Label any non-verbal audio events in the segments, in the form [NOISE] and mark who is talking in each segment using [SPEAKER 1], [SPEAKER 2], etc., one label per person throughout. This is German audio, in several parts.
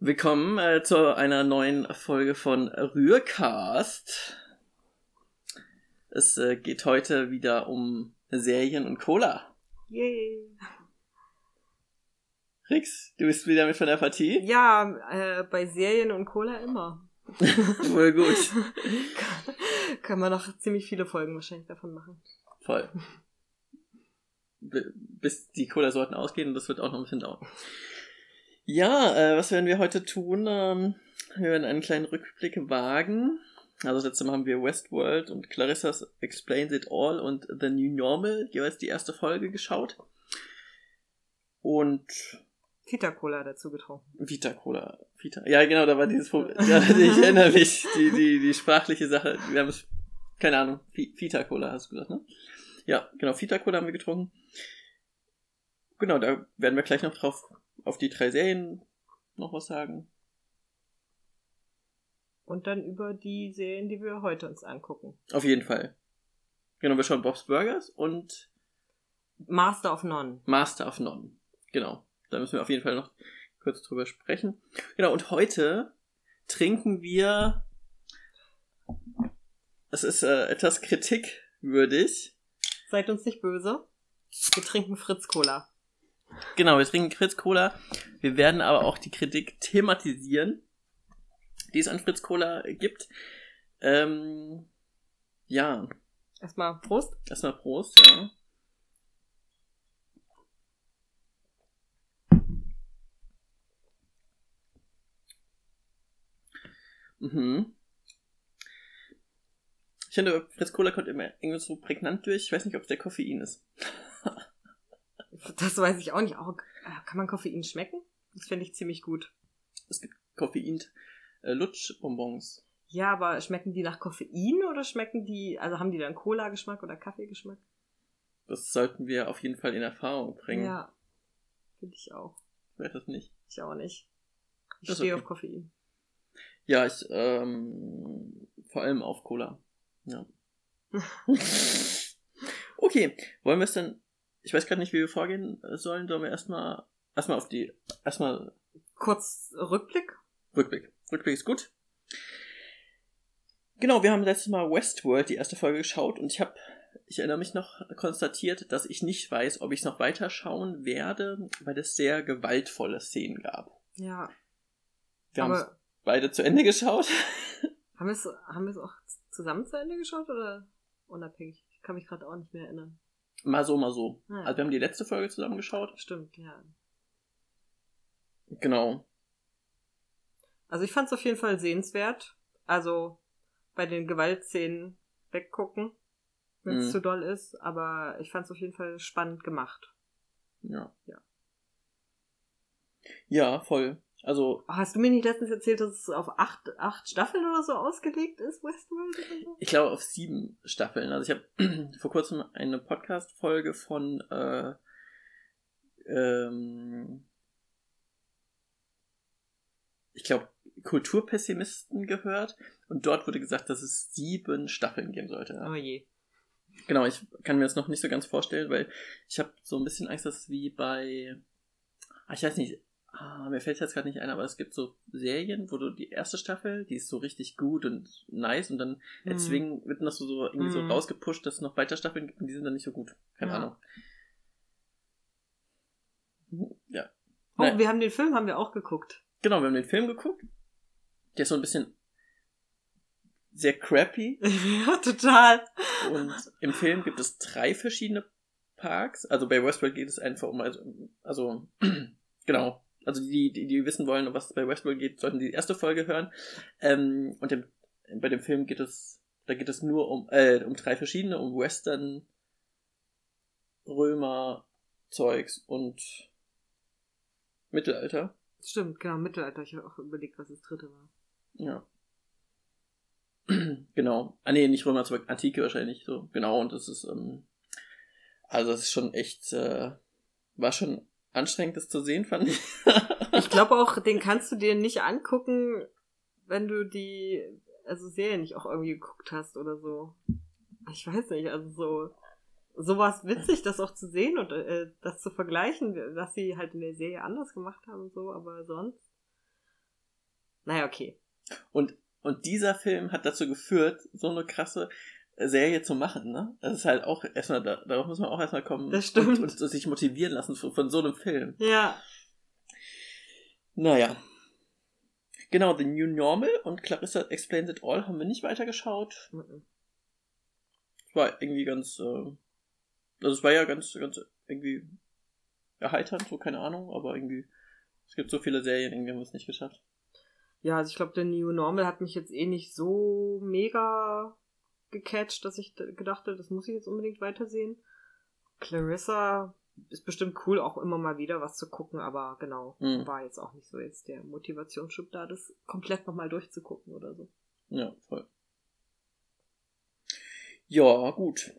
[SPEAKER 1] Willkommen äh, zu einer neuen Folge von Rührcast. Es äh, geht heute wieder um Serien und Cola.
[SPEAKER 2] Yay.
[SPEAKER 1] Rix, du bist wieder mit von der Partie?
[SPEAKER 2] Ja, äh, bei Serien und Cola immer. [LAUGHS]
[SPEAKER 1] Voll gut.
[SPEAKER 2] kann, [LAUGHS] kann man noch ziemlich viele Folgen wahrscheinlich davon machen.
[SPEAKER 1] Voll. B bis die Cola-Sorten ausgehen und das wird auch noch ein bisschen dauern. Ja, äh, was werden wir heute tun? Ähm, wir werden einen kleinen Rückblick wagen. Also das letzte Mal haben wir Westworld und Clarissas Explains It All und The New Normal jeweils die erste Folge geschaut. Und
[SPEAKER 2] Vita Cola dazu getrunken.
[SPEAKER 1] Vita Cola. Vita. Ja, genau, da war dieses Problem. Ja, [LAUGHS] ich erinnere mich. Die, die, die sprachliche Sache. Wir haben es, keine Ahnung, Vita Cola hast du gesagt, ne? Ja, genau, Vita Cola haben wir getrunken. Genau, da werden wir gleich noch drauf auf die drei Serien noch was sagen.
[SPEAKER 2] Und dann über die Serien, die wir heute uns angucken.
[SPEAKER 1] Auf jeden Fall. Genau, wir schauen Bob's Burgers und
[SPEAKER 2] Master of None.
[SPEAKER 1] Master of None. Genau. Da müssen wir auf jeden Fall noch kurz drüber sprechen. Genau, und heute trinken wir. Es ist äh, etwas kritikwürdig.
[SPEAKER 2] Seid uns nicht böse. Wir trinken Fritz Cola.
[SPEAKER 1] Genau, wir trinken Fritz Cola. Wir werden aber auch die Kritik thematisieren, die es an Fritz Cola gibt. Ähm, ja.
[SPEAKER 2] Erstmal Prost.
[SPEAKER 1] Erstmal Prost, ja. Mhm. Ich finde, Fritz Cola kommt immer irgendwie so prägnant durch. Ich weiß nicht, ob es der Koffein ist.
[SPEAKER 2] Das weiß ich auch nicht. Auch, äh, kann man Koffein schmecken? Das finde ich ziemlich gut.
[SPEAKER 1] Es gibt Koffein äh.
[SPEAKER 2] Ja, aber schmecken die nach Koffein oder schmecken die, also haben die dann Cola-Geschmack oder Kaffeegeschmack?
[SPEAKER 1] Das sollten wir auf jeden Fall in Erfahrung bringen.
[SPEAKER 2] Ja, finde ich auch.
[SPEAKER 1] Ich weiß das nicht.
[SPEAKER 2] Ich auch nicht. Ich stehe okay. auf Koffein.
[SPEAKER 1] Ja, ich, ähm, vor allem auf Cola. Ja. [LAUGHS] [LAUGHS] okay, wollen wir es denn, ich weiß gerade nicht, wie wir vorgehen sollen, sollen wir erstmal, erstmal auf die, erstmal.
[SPEAKER 2] Kurz Rückblick?
[SPEAKER 1] Rückblick. Rückblick ist gut. Genau, wir haben letztes Mal Westworld, die erste Folge, geschaut und ich habe, ich erinnere mich noch, konstatiert, dass ich nicht weiß, ob ich es noch weiter schauen werde, weil es sehr gewaltvolle Szenen gab.
[SPEAKER 2] Ja.
[SPEAKER 1] Wir haben beide zu Ende geschaut. [LAUGHS]
[SPEAKER 2] Haben wir es haben auch zusammen zu Ende geschaut oder unabhängig? Ich kann mich gerade auch nicht mehr erinnern.
[SPEAKER 1] Mal so, mal so. Ja. Also wir haben die letzte Folge zusammen geschaut.
[SPEAKER 2] Stimmt, ja.
[SPEAKER 1] Genau.
[SPEAKER 2] Also ich fand es auf jeden Fall sehenswert. Also bei den Gewaltszenen weggucken, wenn es mhm. zu doll ist. Aber ich fand es auf jeden Fall spannend gemacht.
[SPEAKER 1] Ja.
[SPEAKER 2] Ja.
[SPEAKER 1] Ja, voll. Also.
[SPEAKER 2] Oh, hast du mir nicht letztens erzählt, dass es auf acht, acht Staffeln oder so ausgelegt ist, Westworld?
[SPEAKER 1] So? Ich glaube auf sieben Staffeln. Also ich habe [CLEARS THROAT] vor kurzem eine Podcast-Folge von äh, ähm, ich glaube, Kulturpessimisten gehört und dort wurde gesagt, dass es sieben Staffeln geben sollte.
[SPEAKER 2] Oh je.
[SPEAKER 1] Genau, ich kann mir das noch nicht so ganz vorstellen, weil ich habe so ein bisschen Angst, dass es wie bei, ah, ich weiß nicht, ah, mir fällt jetzt gerade nicht ein, aber es gibt so Serien, wo du die erste Staffel, die ist so richtig gut und nice und dann mhm. erzwingen, wird noch so, so irgendwie mm. so mhm. rausgepusht, dass es noch weiter Staffeln gibt und die sind dann nicht so gut. Keine ja. Ahnung. Ja.
[SPEAKER 2] Oh, Nein. wir haben den Film, haben wir auch geguckt.
[SPEAKER 1] Genau, wir haben den Film geguckt. Der ist so ein bisschen sehr crappy. [LAUGHS]
[SPEAKER 2] ja, total.
[SPEAKER 1] Und im Film gibt es drei verschiedene Parks. Also bei Westworld geht es einfach um, also, also [CLEARS THROAT] genau, also die, die, die wissen wollen, was bei Westworld geht, sollten die erste Folge hören. Ähm, und dem, bei dem Film geht es, da geht es nur um, äh, um drei verschiedene, um Western, Römer, Zeugs und Mittelalter.
[SPEAKER 2] Stimmt, genau, Mittelalter. Ich habe auch überlegt, was das dritte war.
[SPEAKER 1] Ja. [CLEARS THROAT] genau. Ah nee, nicht Römer, Zeug, Antike wahrscheinlich so. Genau, und das ist, ähm, also das ist schon echt, äh, war schon anstrengend, das zu sehen, fand ich.
[SPEAKER 2] ich glaube auch, den kannst du dir nicht angucken, wenn du die, also Serien nicht auch irgendwie geguckt hast oder so. Ich weiß nicht, also so, so war es witzig, das auch zu sehen und äh, das zu vergleichen, was sie halt in der Serie anders gemacht haben und so, aber sonst Naja, okay.
[SPEAKER 1] Und, und dieser Film hat dazu geführt, so eine krasse Serie zu machen, ne? Das ist halt auch erstmal, da, darauf muss man auch erstmal kommen.
[SPEAKER 2] Das stimmt.
[SPEAKER 1] Und, und, sich motivieren lassen von, von so einem Film.
[SPEAKER 2] Ja.
[SPEAKER 1] Naja. Genau, The New Normal und Clarissa Explains It All haben wir nicht weitergeschaut.
[SPEAKER 2] Mhm.
[SPEAKER 1] War irgendwie ganz, äh, also es war ja ganz, ganz irgendwie erheiternd, so keine Ahnung, aber irgendwie, es gibt so viele Serien, irgendwie haben wir es nicht geschafft.
[SPEAKER 2] Ja, also ich glaube, der New Normal hat mich jetzt eh nicht so mega gecatcht, dass ich gedacht habe, das muss ich jetzt unbedingt weitersehen. Clarissa ist bestimmt cool, auch immer mal wieder was zu gucken, aber genau,
[SPEAKER 1] Mhm.
[SPEAKER 2] war jetzt auch nicht so jetzt der Motivationsschub da, das komplett nochmal durchzugucken oder so.
[SPEAKER 1] Ja, voll. Ja, gut.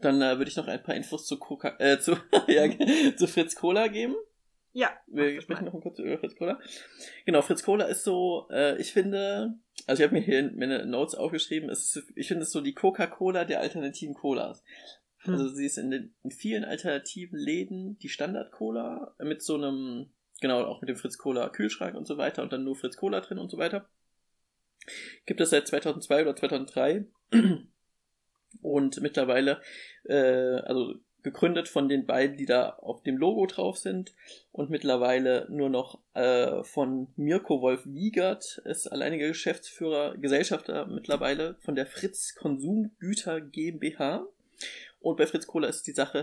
[SPEAKER 1] Dann äh, würde ich noch ein paar Infos zu Coca äh, zu, [LAUGHS] ja, zu Fritz Cola geben.
[SPEAKER 2] Ja,
[SPEAKER 1] Wir sprechen
[SPEAKER 2] mal.
[SPEAKER 1] noch kurz über Fritz Cola. Genau, Fritz Cola ist so, äh, ich finde, also ich habe mir hier in meine Notes aufgeschrieben, es ist, ich finde es so die Coca-Cola der alternativen Colas.
[SPEAKER 2] Hm.
[SPEAKER 1] Also sie ist in, den, in vielen alternativen Läden die Standard-Cola mit so einem, genau, auch mit dem Fritz Cola Kühlschrank und so weiter und dann nur Fritz Cola drin und so weiter. Gibt es seit 2002 oder 2003 [CLEARS THROAT] und mittlerweile, äh, also gegründet von den beiden, die da auf dem Logo drauf sind und mittlerweile nur noch äh, von Mirko Wolf Wiegert ist alleiniger Geschäftsführer, Gesellschafter mittlerweile von der Fritz Konsumgüter GmbH. Und bei Fritz Cola ist die Sache,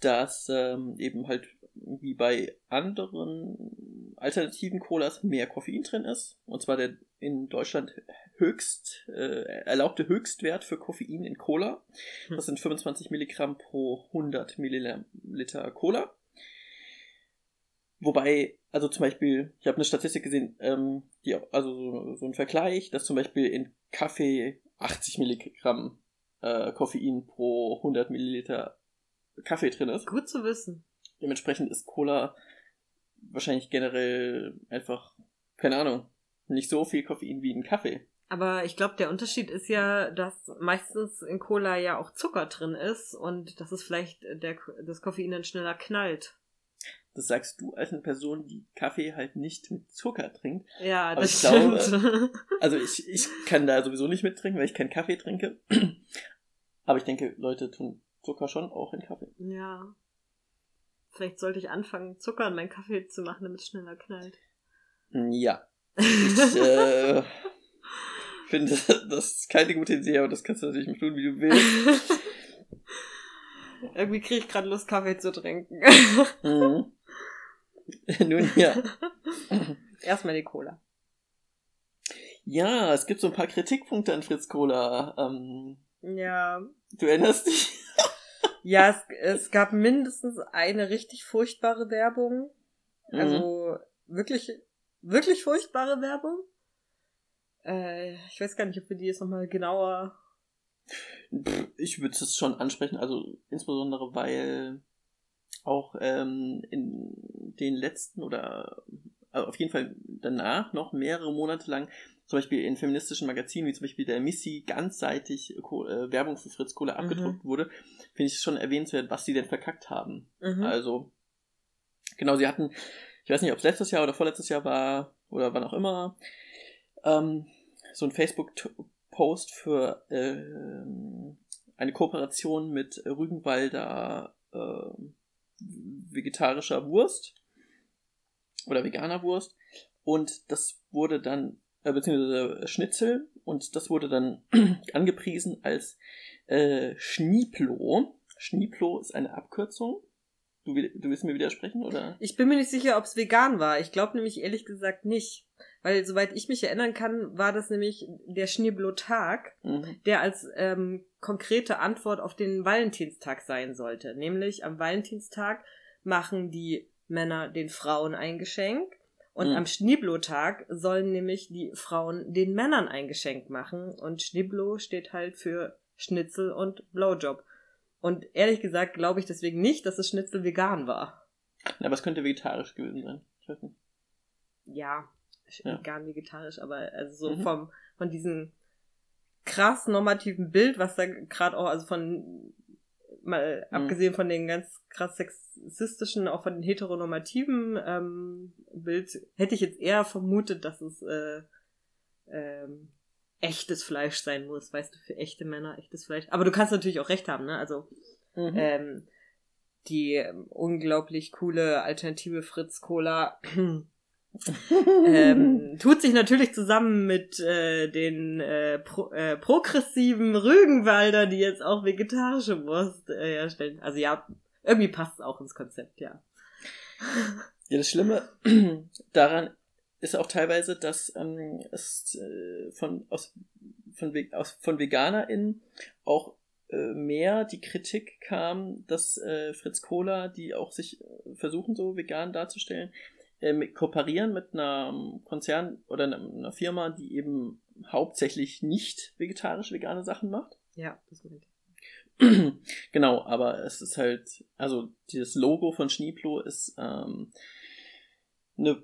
[SPEAKER 1] dass ähm, eben halt wie bei anderen alternativen Colas mehr Koffein drin ist. Und zwar der in Deutschland höchst äh, erlaubte Höchstwert für Koffein in Cola. Das sind 25 Milligramm pro 100 Milliliter Cola. Wobei, also zum Beispiel, ich habe eine Statistik gesehen, ähm, die, also so, so ein Vergleich, dass zum Beispiel in Kaffee 80 Milligramm äh, Koffein pro 100 Milliliter Kaffee drin ist.
[SPEAKER 2] Gut zu wissen.
[SPEAKER 1] Dementsprechend ist Cola wahrscheinlich generell einfach, keine Ahnung, nicht so viel Koffein wie in Kaffee.
[SPEAKER 2] Aber ich glaube, der Unterschied ist ja, dass meistens in Cola ja auch Zucker drin ist und dass es vielleicht der, das Koffein dann schneller knallt.
[SPEAKER 1] Das sagst du als eine Person, die Kaffee halt nicht mit Zucker trinkt.
[SPEAKER 2] Ja, das
[SPEAKER 1] ich glaube,
[SPEAKER 2] stimmt.
[SPEAKER 1] Also ich, ich kann da sowieso nicht mittrinken, weil ich keinen Kaffee trinke. Aber ich denke, Leute tun Zucker schon auch in Kaffee.
[SPEAKER 2] ja. Vielleicht sollte ich anfangen, Zucker in meinen Kaffee zu machen, damit es schneller knallt.
[SPEAKER 1] Ja. [LAUGHS] Ich äh, [LAUGHS] finde, das ist keine gute Idee, aber das kannst du natürlich tun, wie du willst. [LAUGHS]
[SPEAKER 2] Irgendwie kriege ich gerade Lust, Kaffee zu trinken.
[SPEAKER 1] Mhm. [LAUGHS] Nun ja.
[SPEAKER 2] Erstmal die Cola.
[SPEAKER 1] Ja, es gibt so ein paar Kritikpunkte an Fritz Cola. Ähm,
[SPEAKER 2] Ja.
[SPEAKER 1] du erinnerst dich?
[SPEAKER 2] Ja, es, es gab mindestens eine richtig furchtbare Werbung.
[SPEAKER 1] Mhm.
[SPEAKER 2] Also wirklich, wirklich furchtbare Werbung. Äh, ich weiß gar nicht, ob wir die jetzt nochmal genauer.
[SPEAKER 1] Ich würde es schon ansprechen, also insbesondere weil auch ähm, in den letzten oder also auf jeden Fall danach noch mehrere Monate lang zum Beispiel in feministischen Magazinen wie zum Beispiel der Missy ganzseitig äh, Werbung für Fritz Kohler
[SPEAKER 2] Mhm.
[SPEAKER 1] abgedruckt wurde, finde ich es schon erwähnenswert, was sie denn verkackt haben.
[SPEAKER 2] Mhm.
[SPEAKER 1] Also, genau, sie hatten, ich weiß nicht, ob es letztes Jahr oder vorletztes Jahr war oder wann auch immer, ähm, so ein Facebook-Post für ähm, eine Kooperation mit Rügenwalder ähm, vegetarischer Wurst oder veganer Wurst und das wurde dann, äh, beziehungsweise Schnitzel und das wurde dann [CLEARS THROAT] angepriesen als äh, Schnieplo. Schnieplo ist eine Abkürzung. Du, du willst mir widersprechen, oder?
[SPEAKER 2] Ich bin mir nicht sicher, ob es vegan war. Ich glaube nämlich ehrlich gesagt nicht. Weil, soweit ich mich erinnern kann, war das nämlich der Schneeblotag,
[SPEAKER 1] Mhm.
[SPEAKER 2] der als ähm, konkrete Antwort auf den Valentinstag sein sollte. Nämlich am Valentinstag machen die Männer den Frauen ein Geschenk und
[SPEAKER 1] Mhm.
[SPEAKER 2] am Schneeblotag sollen nämlich die Frauen den Männern ein Geschenk machen und Schneeblo steht halt für Schnitzel und Blowjob. Und ehrlich gesagt glaube ich deswegen nicht, dass das Schnitzel vegan war.
[SPEAKER 1] Aber es könnte vegetarisch gewesen sein.
[SPEAKER 2] Ja,
[SPEAKER 1] Ja.
[SPEAKER 2] vegan, vegetarisch, aber also so
[SPEAKER 1] Mhm.
[SPEAKER 2] vom, von diesem krass normativen Bild, was da gerade auch, also von, mal
[SPEAKER 1] Mhm.
[SPEAKER 2] abgesehen von den ganz krass sexistischen, auch von den heteronormativen ähm, Bild hätte ich jetzt eher vermutet, dass es äh, ähm, echtes Fleisch sein muss, weißt du, für echte Männer echtes Fleisch. Aber du kannst natürlich auch recht haben, ne? Also
[SPEAKER 1] Mhm.
[SPEAKER 2] ähm, die ähm, unglaublich coole alternative Fritz Cola [CLEARS THROAT] ähm, tut sich natürlich zusammen mit äh, den äh, pro, äh, progressiven Rügenwalder, die jetzt auch vegetarische Wurst äh, herstellen. Also ja, irgendwie passt es auch ins Konzept, ja.
[SPEAKER 1] Ja, das Schlimme [CLEARS THROAT] daran ist auch teilweise, dass ähm, es äh, von, aus, von, aus, von VeganerInnen auch äh, mehr die Kritik kam, dass äh, Fritz Cola, die auch sich äh, versuchen, so vegan darzustellen, ähm, kooperieren mit einer ähm, Konzern oder einer, einer Firma, die eben hauptsächlich nicht vegetarisch-vegane Sachen macht.
[SPEAKER 2] Ja, das meinte ich. [CLEARS THROAT]
[SPEAKER 1] genau, aber es ist halt, also dieses Logo von Schneeplo ist ähm, eine,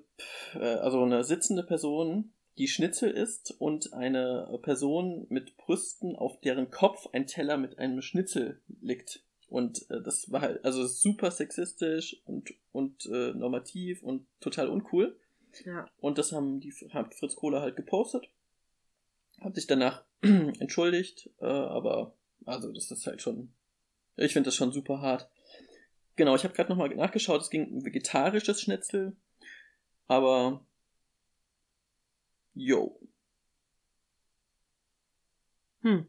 [SPEAKER 1] äh, also eine sitzende Person, die Schnitzel isst und eine Person mit Brüsten, auf deren Kopf ein Teller mit einem Schnitzel liegt. Und äh, das war halt, also super sexistisch und, und äh, normativ und total uncool.
[SPEAKER 2] Ja.
[SPEAKER 1] Und das haben die hat Fritz Kohler halt gepostet. Hat sich danach [CLEARS THROAT] entschuldigt, äh, aber also das ist halt schon. Ich finde das schon super hart. Genau, ich habe gerade nochmal nachgeschaut, es ging um vegetarisches Schnitzel, aber yo.
[SPEAKER 2] Hm.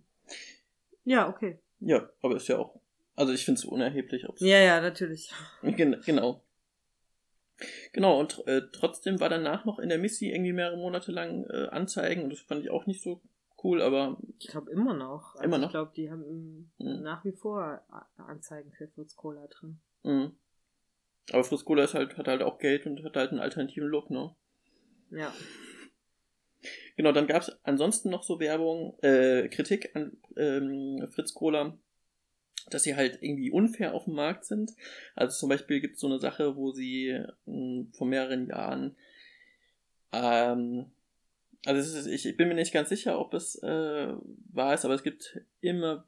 [SPEAKER 2] Ja, okay.
[SPEAKER 1] Ja, aber ist ja auch. Also ich finde es unerheblich, ob
[SPEAKER 2] Ja, ja, natürlich.
[SPEAKER 1] Gen genau. Genau, und äh, trotzdem war danach noch in der Missy irgendwie mehrere Monate lang äh, Anzeigen und das fand ich auch nicht so cool, aber
[SPEAKER 2] Ich glaube immer noch. Also
[SPEAKER 1] Immer noch?
[SPEAKER 2] Ich glaube, die haben
[SPEAKER 1] Mhm.
[SPEAKER 2] nach wie vor Anzeigen für Fritz Cola drin.
[SPEAKER 1] Mhm. Aber Fritz Cola ist halt, hat halt auch Geld und hat halt einen alternativen Look, ne?
[SPEAKER 2] Ja.
[SPEAKER 1] Genau, dann gab es ansonsten noch so Werbung, äh, Kritik an ähm, Fritz Cola, dass sie halt irgendwie unfair auf dem Markt sind. Also zum Beispiel gibt es so eine Sache, wo sie mh, vor mehreren Jahren, ähm, also ist, ich, ich bin mir nicht ganz sicher, ob es äh, wahr ist, aber es gibt immer,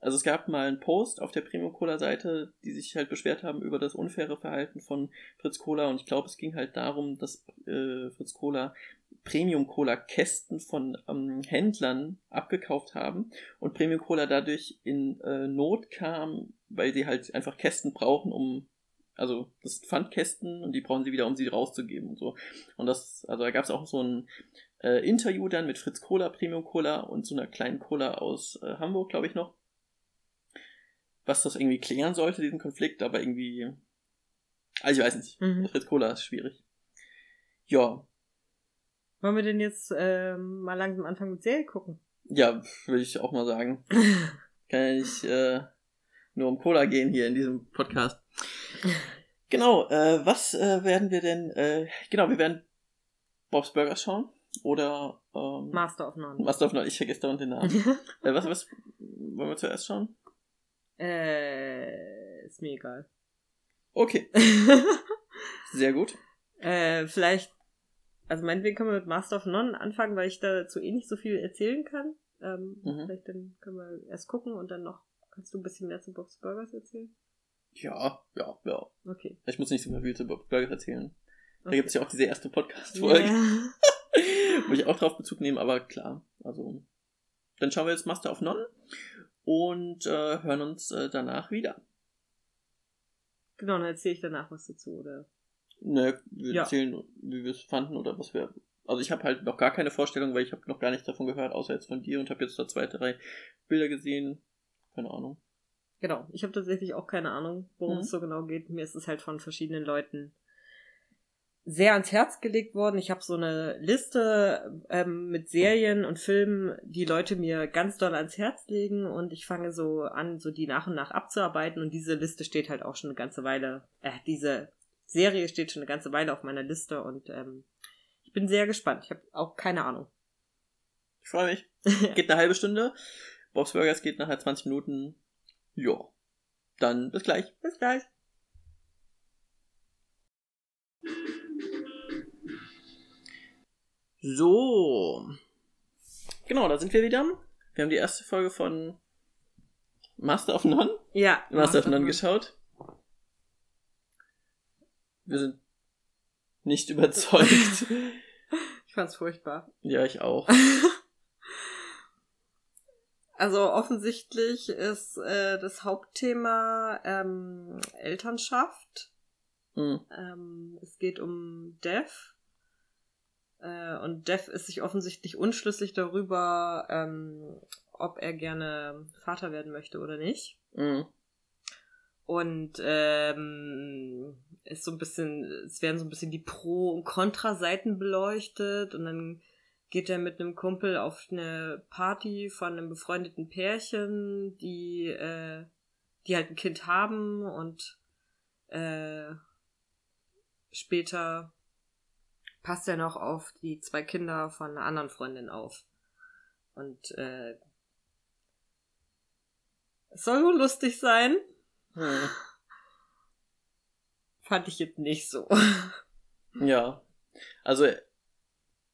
[SPEAKER 1] also es gab mal einen Post auf der Premium Cola Seite, die sich halt beschwert haben über das unfaire Verhalten von Fritz Cola und ich glaube, es ging halt darum, dass äh, Fritz Cola Premium Cola Kästen von ähm, Händlern abgekauft haben und Premium Cola dadurch in äh, Not kam, weil sie halt einfach Kästen brauchen, um also das Pfandkästen und die brauchen sie wieder, um sie rauszugeben und so. Und das, also da gab es auch so ein äh, Interview dann mit Fritz Cola, Premium Cola und so einer kleinen Cola aus äh, Hamburg, glaube ich noch. Was das irgendwie klären sollte, diesen Konflikt, aber irgendwie. Also ich weiß nicht.
[SPEAKER 2] Mhm.
[SPEAKER 1] Fritz Cola ist schwierig. Ja,
[SPEAKER 2] Wollen wir denn jetzt ähm, mal langsam anfangen mit Serie gucken?
[SPEAKER 1] ja, würde ich auch mal sagen. [LAUGHS] Kann ja nicht äh, nur um Cola gehen hier in diesem Podcast. Genau, äh, was äh, werden wir denn? Äh, genau, wir werden Bob's Burgers schauen. Oder ähm,
[SPEAKER 2] Master of None.
[SPEAKER 1] Master of None, ich vergesse dauernd den Namen. [LAUGHS] äh, was, was wollen wir zuerst schauen?
[SPEAKER 2] Äh, ist mir egal.
[SPEAKER 1] Okay, [LAUGHS] sehr gut.
[SPEAKER 2] äh, vielleicht, also meinetwegen können wir mit Master of None anfangen, weil ich dazu eh nicht so viel erzählen kann. Ähm,
[SPEAKER 1] Mhm.
[SPEAKER 2] Vielleicht dann können wir erst gucken und dann noch, kannst du ein bisschen mehr zu Bob's Burgers erzählen?
[SPEAKER 1] Ja, ja, ja.
[SPEAKER 2] Okay.
[SPEAKER 1] Ich muss nicht so viel zu Bob's Burgers erzählen. Da
[SPEAKER 2] okay.
[SPEAKER 1] gibt es ja auch diese erste Podcast-Folge,
[SPEAKER 2] Ja. [LAUGHS]
[SPEAKER 1] wo ich auch drauf Bezug nehme, aber klar. Also, dann schauen wir jetzt Master of None und äh, hören uns äh, danach wieder.
[SPEAKER 2] Genau, dann erzähle ich danach was dazu, oder?
[SPEAKER 1] Ne, wir
[SPEAKER 2] Ja.
[SPEAKER 1] erzählen, wie wir es fanden oder was wir. Also ich habe halt noch gar keine Vorstellung, weil ich habe noch gar nichts davon gehört, außer jetzt von dir und habe jetzt da zwei, drei Bilder gesehen. Keine Ahnung.
[SPEAKER 2] Genau, ich habe tatsächlich auch keine Ahnung, worum
[SPEAKER 1] Mhm.
[SPEAKER 2] es so genau geht. Mir ist es halt von verschiedenen Leuten sehr ans Herz gelegt worden. Ich habe so eine Liste ähm, mit Serien und Filmen, die Leute mir ganz doll ans Herz legen und ich fange so an, so die nach und nach abzuarbeiten und diese Liste steht halt auch schon eine ganze Weile, äh, diese Serie steht schon eine ganze Weile auf meiner Liste und ähm, ich bin sehr gespannt. Ich habe auch keine Ahnung.
[SPEAKER 1] Ich freue mich. [LAUGHS] Geht eine halbe Stunde. Bob's Burgers geht nachher 20 Minuten. Ja. Dann bis gleich.
[SPEAKER 2] Bis gleich.
[SPEAKER 1] So. Genau, da sind wir wieder. Wir haben die erste Folge von Master of None.
[SPEAKER 2] Ja.
[SPEAKER 1] Master of None geschaut. Wir sind nicht überzeugt. [LAUGHS] [LAUGHS]
[SPEAKER 2] ich fand's furchtbar.
[SPEAKER 1] Ja, ich auch. [LAUGHS]
[SPEAKER 2] Also offensichtlich ist äh, das Hauptthema ähm, Elternschaft. Mhm. Ähm, es geht um Dev. Äh, und Dev ist sich offensichtlich unschlüssig darüber, ähm, ob er gerne Vater werden möchte oder nicht. Mhm. Und ähm, ist so ein bisschen, es werden so ein bisschen die Pro- und Kontra-Seiten beleuchtet und dann geht er mit einem Kumpel auf eine Party von einem befreundeten Pärchen, die, äh, die halt ein Kind haben und äh, später passt er noch auf die zwei Kinder von einer anderen Freundin auf. Und äh, es soll nur lustig sein. Hm. Fand ich jetzt nicht so.
[SPEAKER 1] Ja. Also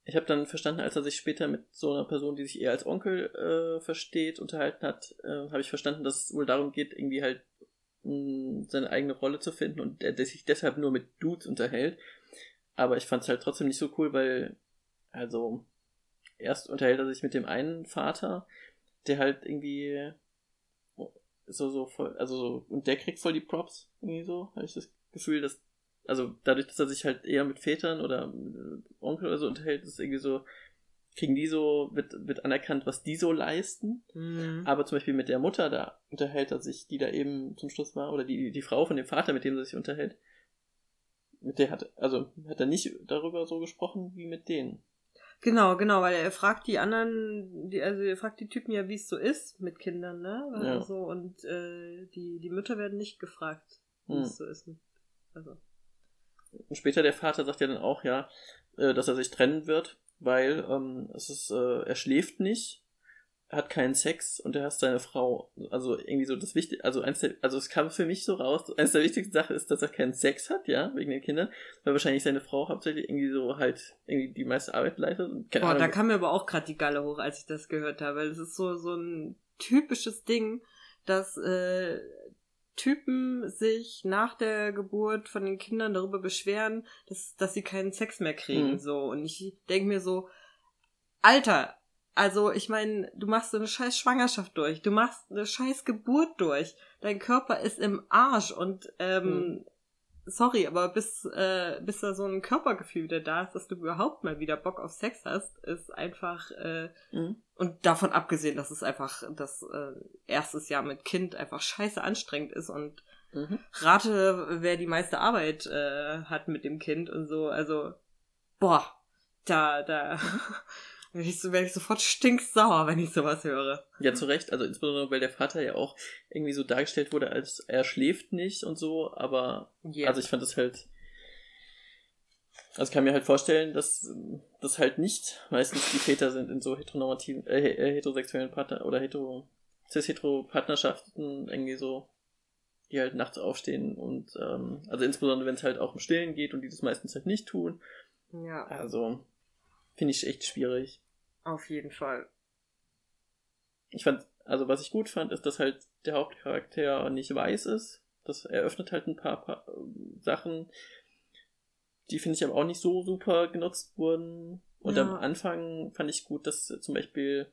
[SPEAKER 1] ich habe dann verstanden, als er sich später mit so einer Person, die sich eher als Onkel äh, versteht, unterhalten hat, äh, habe ich verstanden, dass es wohl darum geht, irgendwie halt mh, mm, seine eigene Rolle zu finden und er sich deshalb nur mit Dudes unterhält. Aber ich fand es halt trotzdem nicht so cool, weil, also, erst unterhält er sich mit dem einen Vater, der halt irgendwie so, so voll, also so, und der kriegt voll die Props, irgendwie so, habe ich das Gefühl, dass also dadurch, dass er sich halt eher mit Vätern oder Onkel oder so unterhält, ist irgendwie so, kriegen die so, wird, wird anerkannt, was die so leisten. Mhm. Aber zum Beispiel mit der Mutter, da unterhält er sich, die da eben zum Schluss war, oder die, die Frau von dem Vater, mit dem er sich unterhält, mit der hat, also hat er nicht darüber so gesprochen wie mit denen.
[SPEAKER 2] Genau, genau, weil er fragt die anderen, die, also er fragt die Typen ja, wie es so ist mit Kindern, ne? Ja. Also, und äh, die, die Mütter werden nicht gefragt, wie hm. es so ist. Also.
[SPEAKER 1] Und später der Vater sagt ja dann auch, ja, äh, dass er sich trennen wird, weil ähm, es ist, äh, er schläft nicht, hat keinen Sex und er hasst seine Frau. Also irgendwie so das Wichtige, also eins der, also es kam für mich so raus, eines der wichtigsten Sachen ist, dass er keinen Sex hat, ja, wegen den Kindern, weil wahrscheinlich seine Frau hauptsächlich irgendwie so halt irgendwie die meiste Arbeit leistet.
[SPEAKER 2] Boah, Ahnung. da kam mir aber auch gerade die Galle hoch, als ich das gehört habe, weil es ist so, so ein typisches Ding, dass äh, Typen sich nach der Geburt von den Kindern darüber beschweren, dass, dass sie keinen Sex mehr kriegen. Mhm. So. Und ich denke mir so, Alter, also ich meine, du machst so eine scheiß Schwangerschaft durch, du machst eine scheiß Geburt durch, dein Körper ist im Arsch und ähm, mhm sorry, aber bis, äh, bis da so ein Körpergefühl wieder da ist, dass du überhaupt mal wieder Bock auf Sex hast, ist einfach, äh, mhm. und davon abgesehen, dass es einfach das äh, erstes Jahr mit Kind einfach scheiße anstrengend ist und mhm. rate, wer die meiste Arbeit äh, hat mit dem Kind und so, also, boah, da, da, mhm. [LAUGHS] werde ich, so, werd ich sofort stinksauer, wenn ich sowas höre.
[SPEAKER 1] Ja, zu Recht. Also insbesondere, weil der Vater ja auch irgendwie so dargestellt wurde, als er schläft nicht und so. Aber yeah. also ich fand das halt. Also ich kann mir halt vorstellen, dass das halt nicht meistens die Väter sind in so heteronormativen, äh, äh heterosexuellen Partner oder hetero, cis-hetero-Partnerschaften irgendwie so, die halt nachts aufstehen und ähm, also insbesondere wenn es halt auch um Stillen geht und die das meistens halt nicht tun. Ja. Also finde ich echt schwierig.
[SPEAKER 2] Auf jeden Fall.
[SPEAKER 1] Ich fand, also was ich gut fand, ist, dass halt der Hauptcharakter nicht weiß ist. Das eröffnet halt ein paar, paar Sachen, die finde ich aber auch nicht so super genutzt wurden. Und ja. am Anfang fand ich gut, dass zum Beispiel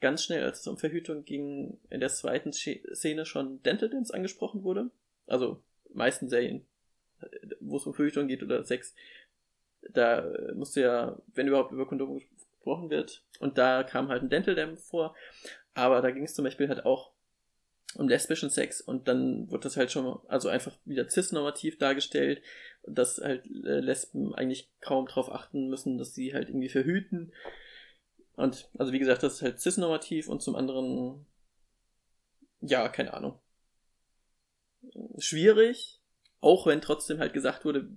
[SPEAKER 1] ganz schnell, als es um Verhütung ging, in der zweiten Szene schon Dental Dance angesprochen wurde. Also meisten Serien, wo es um Verhütung geht oder Sex, da musst du ja, wenn überhaupt über Kondome gesprochen wird. Und da kam halt ein Dental Dam vor. Aber da ging es zum Beispiel halt auch um lesbischen Sex und dann wird das halt schon, also einfach wieder cis-normativ dargestellt, dass halt äh, Lesben eigentlich kaum darauf achten müssen, dass sie halt irgendwie verhüten. Und also wie gesagt, das ist halt cis-normativ und zum anderen, ja, keine Ahnung. Schwierig, auch wenn trotzdem halt gesagt wurde,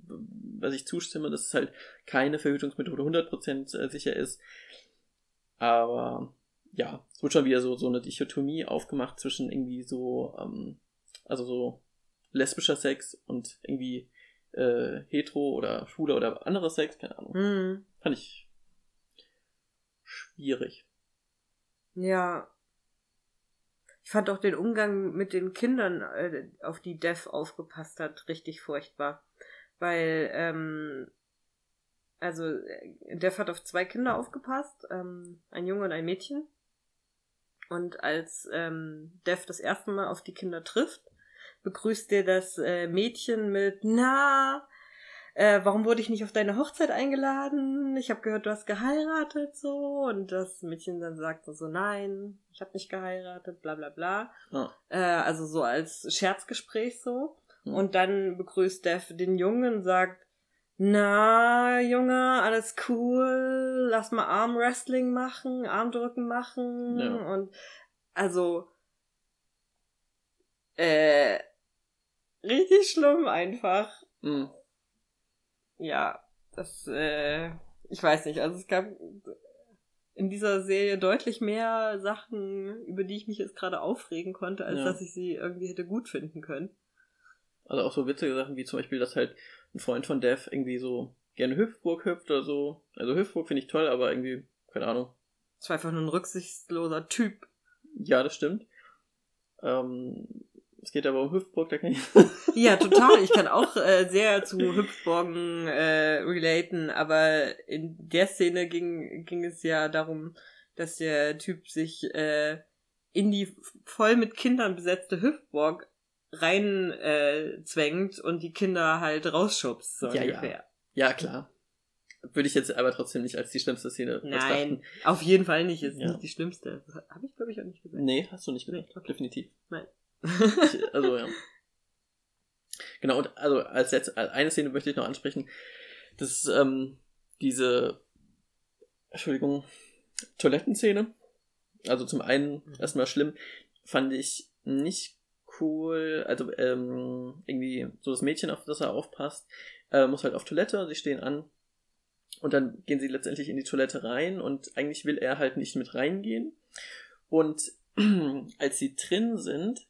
[SPEAKER 1] was ich zustimme, dass es halt keine Verhütungsmethode 100% äh, sicher ist. Aber ja, es wird schon wieder so, so eine Dichotomie aufgemacht zwischen irgendwie so, ähm, also so lesbischer Sex und irgendwie äh, hetero oder schwuler oder anderer Sex, keine Ahnung. Mhm. Fand ich schwierig.
[SPEAKER 2] Ja, ich fand auch den Umgang mit den Kindern, äh, auf die Dev aufgepasst hat, richtig furchtbar. Weil ähm, also äh, Dev hat auf zwei Kinder aufgepasst, ähm, ein Junge und ein Mädchen. Und als ähm, Dev das erste Mal auf die Kinder trifft, begrüßt er das äh, Mädchen mit Na, äh, warum wurde ich nicht auf deine Hochzeit eingeladen? Ich habe gehört, du hast geheiratet so. Und das Mädchen dann sagt so, nein, ich habe nicht geheiratet, bla bla bla.
[SPEAKER 1] Oh.
[SPEAKER 2] Äh, also so als Scherzgespräch so.
[SPEAKER 1] Hm.
[SPEAKER 2] Und dann begrüßt Dev den Jungen und sagt, na, Junge, alles cool, lass mal Armwrestling machen, Armdrücken machen
[SPEAKER 1] Ja.
[SPEAKER 2] und also äh richtig schlimm einfach.
[SPEAKER 1] Hm.
[SPEAKER 2] Ja, das äh ich weiß nicht, also es gab in dieser Serie deutlich mehr Sachen, über die ich mich jetzt gerade aufregen konnte, als
[SPEAKER 1] Ja.
[SPEAKER 2] dass ich sie irgendwie hätte gut finden können.
[SPEAKER 1] Also auch so witzige Sachen wie zum Beispiel, dass halt ein Freund von Dev irgendwie so gerne Hüpfburg hüpft oder so. Also Hüpfburg finde ich toll, aber irgendwie, keine Ahnung.
[SPEAKER 2] Es war einfach nur ein rücksichtsloser Typ.
[SPEAKER 1] Ja, das stimmt. Ähm, es geht aber um Hüpfburg, da kann ich. [LAUGHS]
[SPEAKER 2] Ja, total. Ich kann auch äh, sehr zu Hüpfburgen äh, relaten, aber in der Szene ging, ging es ja darum, dass der Typ sich äh, in die voll mit Kindern besetzte Hüpfburg rein äh, und die Kinder halt rausschubst, so
[SPEAKER 1] Ja, ja.
[SPEAKER 2] ungefähr.
[SPEAKER 1] ja, klar. Würde ich jetzt aber trotzdem nicht als die schlimmste Szene
[SPEAKER 2] Nein, auf jeden Fall nicht. Ist
[SPEAKER 1] Ja.
[SPEAKER 2] nicht die schlimmste. Habe ich, glaube ich, auch nicht gesagt.
[SPEAKER 1] Nee, hast du nicht gesagt.
[SPEAKER 2] Nee, okay.
[SPEAKER 1] Definitiv.
[SPEAKER 2] Nein. [LAUGHS]
[SPEAKER 1] Also, ja. Genau, und also als jetzt als eine Szene möchte ich noch ansprechen. Das ist ähm, diese Entschuldigung, Toilettenszene. Also zum einen
[SPEAKER 2] Mhm.
[SPEAKER 1] erstmal schlimm, fand ich nicht cool. Also ähm, irgendwie so das Mädchen, auf das er aufpasst, äh, muss halt auf Toilette, sie stehen an. Und dann gehen sie letztendlich in die Toilette rein und eigentlich will er halt nicht mit reingehen. Und [CLEARS THROAT] als sie drin sind,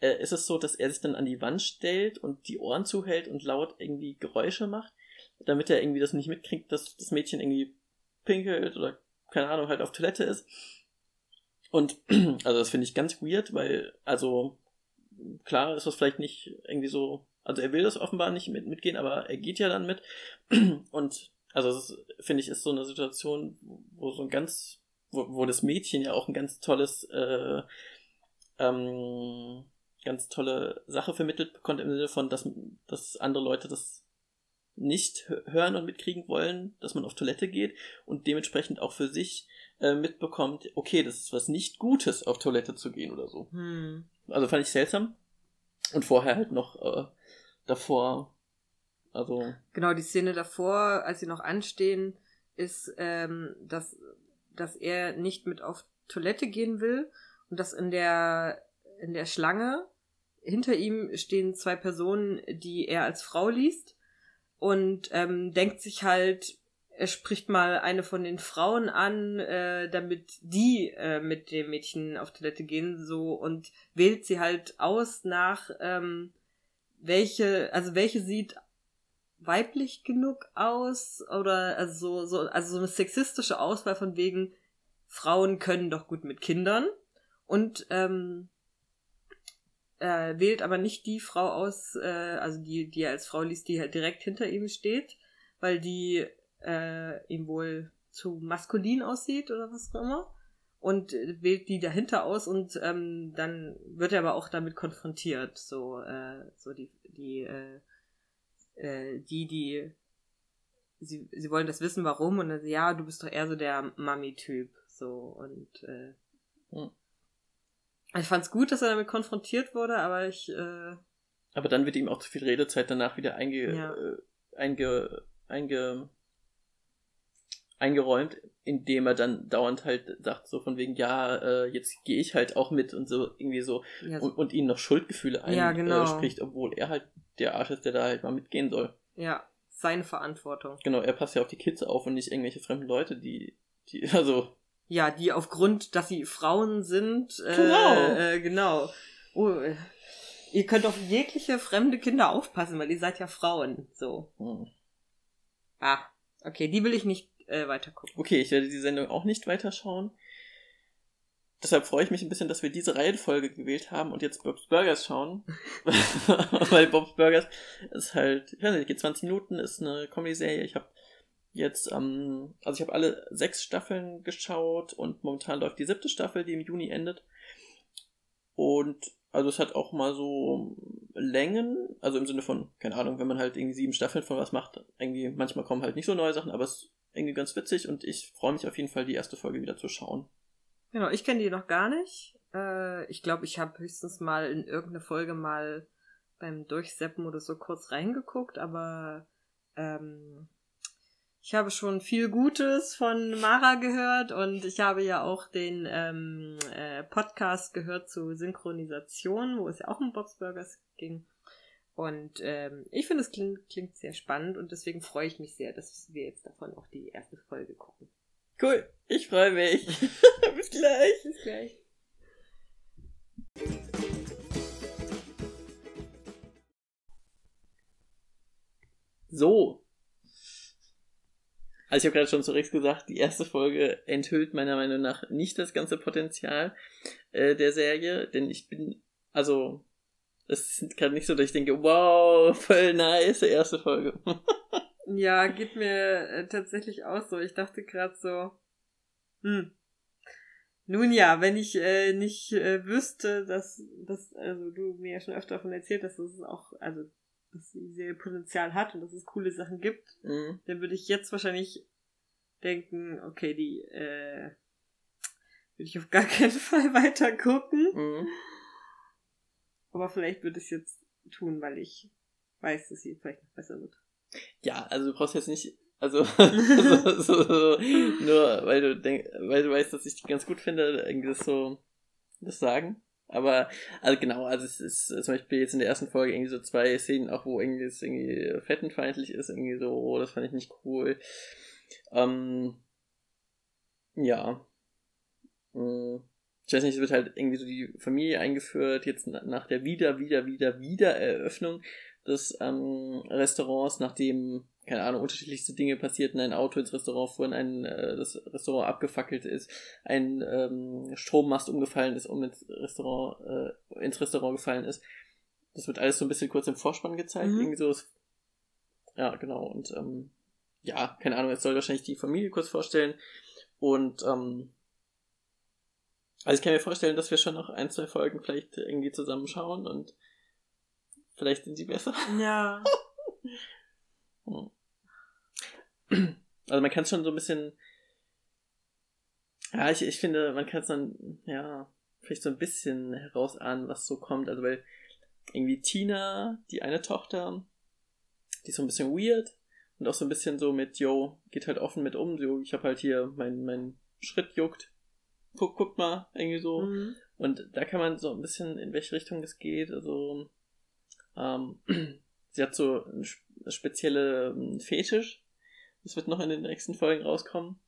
[SPEAKER 1] äh, ist es so, dass er sich dann an die Wand stellt und die Ohren zuhält und laut irgendwie Geräusche macht, damit er irgendwie das nicht mitkriegt, dass das Mädchen irgendwie pinkelt oder keine Ahnung, halt auf Toilette ist. Und [CLEARS THROAT] also das finde ich ganz weird, weil, also klar ist das vielleicht nicht irgendwie so, also er will das offenbar nicht mit, mitgehen, aber er geht ja dann mit. [CLEARS THROAT] Und also das finde ich, ist so eine Situation, wo so ein ganz, wo, wo das Mädchen ja auch ein ganz tolles, äh, ähm, ganz tolle Sache vermittelt bekommt im Sinne von, dass, dass andere Leute das nicht hö- hören und mitkriegen wollen, dass man auf Toilette geht und dementsprechend auch für sich äh, mitbekommt, okay, das ist was nicht Gutes, auf Toilette zu gehen oder so.
[SPEAKER 2] hm.
[SPEAKER 1] Also fand ich seltsam. Und vorher halt noch äh, davor, also,
[SPEAKER 2] Genau, die Szene davor, als sie noch anstehen, ist, ähm, dass, dass er nicht mit auf Toilette gehen will und dass in der, in der Schlange hinter ihm stehen zwei Personen, die er als Frau liest und ähm, denkt sich halt, er spricht mal eine von den Frauen an, äh, damit die äh, mit dem Mädchen auf Toilette gehen, so und wählt sie halt aus nach ähm, welche, also welche sieht weiblich genug aus oder also so, so also so eine sexistische Auswahl von wegen Frauen können doch gut mit Kindern und ähm, äh, wählt aber nicht die Frau aus, äh, also die die er als Frau liest, die halt direkt hinter ihm steht, weil die äh, ihm wohl zu maskulin aussieht oder was auch immer und äh, wählt die dahinter aus und ähm, dann wird er aber auch damit konfrontiert, so äh, so die die äh, äh, die, die, sie, sie wollen das wissen, warum, und dann, ja, du bist doch eher so der Mami-Typ, so, und, äh,
[SPEAKER 1] Hm.
[SPEAKER 2] Ich fand's gut, dass er damit konfrontiert wurde, aber ich, äh,
[SPEAKER 1] aber dann wird ihm auch zu viel Redezeit danach wieder einge,
[SPEAKER 2] Ja.
[SPEAKER 1] äh, einge, einge, eingeräumt, indem er dann dauernd halt sagt, so von wegen, ja, äh, jetzt gehe ich halt auch mit und so irgendwie so
[SPEAKER 2] ja, so,
[SPEAKER 1] und, und ihnen noch Schuldgefühle
[SPEAKER 2] Ja, genau.
[SPEAKER 1] einspricht, obwohl er halt der Arsch ist, der da halt mal mitgehen soll.
[SPEAKER 2] ja, seine Verantwortung.
[SPEAKER 1] Genau, er passt ja auf die Kids auf und nicht irgendwelche fremden Leute, die, die, [LAUGHS] also,
[SPEAKER 2] Ja, die aufgrund, dass sie Frauen sind, äh,
[SPEAKER 1] Genau.
[SPEAKER 2] äh, genau. Oh, äh, ihr könnt auf jegliche fremde Kinder aufpassen, weil ihr seid ja Frauen, so.
[SPEAKER 1] hm.
[SPEAKER 2] Ah, okay, die will ich nicht äh, weiter gucken.
[SPEAKER 1] okay, ich werde die Sendung auch nicht weiterschauen. Deshalb freue ich mich ein bisschen, dass wir diese Reihenfolge gewählt haben und jetzt Bob's Burgers schauen. [LAUGHS] [LAUGHS] Weil Bob's Burgers ist halt, ich weiß nicht, geht 20 Minuten, ist eine Comedy-Serie. Ich habe jetzt, ähm, also ich habe alle sechs Staffeln geschaut und momentan läuft die siebte Staffel, die im Juni endet. Und also es hat auch mal so Längen, also im Sinne von, keine Ahnung, wenn man halt irgendwie sieben Staffeln von was macht, irgendwie manchmal kommen halt nicht so neue Sachen, aber es ist irgendwie ganz witzig und ich freue mich auf jeden Fall, die erste Folge wieder zu schauen.
[SPEAKER 2] Genau, ich kenne die noch gar nicht. Äh, ich glaube, ich habe höchstens mal in irgendeine Folge mal beim Durchseppen oder so kurz reingeguckt, aber ähm, ich habe schon viel Gutes von Mara gehört und ich habe ja auch den ähm, äh, Podcast gehört zu Synchronisation, wo es ja auch um Bob's Burgers ging. Und ähm, ich finde, es klingt, klingt sehr spannend und deswegen freue ich mich sehr, dass wir jetzt davon auch die erste Folge gucken.
[SPEAKER 1] Cool, ich freue mich. [LAUGHS] Bis gleich.
[SPEAKER 2] Bis gleich.
[SPEAKER 1] So. Also ich habe gerade schon zu Rex gesagt, die erste Folge enthüllt meiner Meinung nach nicht das ganze Potenzial äh, der Serie, denn ich bin, also es ist gerade nicht so, dass ich denke, wow, [LAUGHS] voll nice, erste Folge. [LAUGHS]
[SPEAKER 2] ja, geht mir äh, tatsächlich auch so. Ich dachte gerade so, hm. Nun ja, wenn ich äh, nicht äh, wüsste, dass, dass, also du mir ja schon öfter davon erzählt hast, dass es auch, also dass die Serie Potenzial hat und dass es coole Sachen gibt,
[SPEAKER 1] Mhm.
[SPEAKER 2] dann würde ich jetzt wahrscheinlich denken, okay, die äh, würde ich auf gar [LAUGHS] keinen Fall weiter gucken.
[SPEAKER 1] Mhm.
[SPEAKER 2] Aber vielleicht würde ich es jetzt tun, weil ich weiß, dass sie vielleicht noch besser wird.
[SPEAKER 1] Ja, also du brauchst jetzt nicht, also [LAUGHS] so, so, so, nur weil du denk, weil du weißt, dass ich die ganz gut finde, irgendwie das so das sagen. Aber also genau, also es ist äh, zum Beispiel jetzt in der ersten Folge irgendwie so zwei Szenen, auch wo irgendwie es irgendwie fettenfeindlich ist, irgendwie so, oh, das fand ich nicht cool. Ähm, ja. Mm. Ich weiß nicht, es wird halt irgendwie so die Familie eingeführt, jetzt na- nach der wieder, wieder, wieder, wieder Eröffnung des ähm, Restaurants, nachdem, keine Ahnung, unterschiedlichste Dinge passierten, ein Auto ins Restaurant fuhren, ein, äh, das Restaurant abgefackelt ist, ein ähm, Strommast umgefallen ist, um ins Restaurant, äh, ins Restaurant gefallen ist. Das wird alles so ein bisschen kurz im Vorspann gezeigt,
[SPEAKER 2] Mhm.
[SPEAKER 1] irgendwie so. ist- Ja, genau, und ähm, ja, keine Ahnung, jetzt soll wahrscheinlich die Familie kurz vorstellen und ähm, also ich kann mir vorstellen, dass wir schon noch ein, zwei Folgen vielleicht irgendwie zusammenschauen und vielleicht sind sie besser.
[SPEAKER 2] Ja. [LAUGHS]
[SPEAKER 1] Hm. Also man kann es schon so ein bisschen. Ja, ich, ich finde, man kann es dann, ja, vielleicht so ein bisschen herausahnen, was so kommt. Also weil irgendwie Tina, die eine Tochter, die ist so ein bisschen weird und auch so ein bisschen so mit, yo, geht halt offen mit um, so, ich habe halt hier, mein, mein Schritt juckt. Guck, guck mal, irgendwie so.
[SPEAKER 2] Mhm.
[SPEAKER 1] Und da kann man so ein bisschen, in welche Richtung es geht. Also, ähm, [CLEARS THROAT] sie hat so eine sp- eine spezielle ähm, Fetisch. Das wird noch in den nächsten Folgen rauskommen.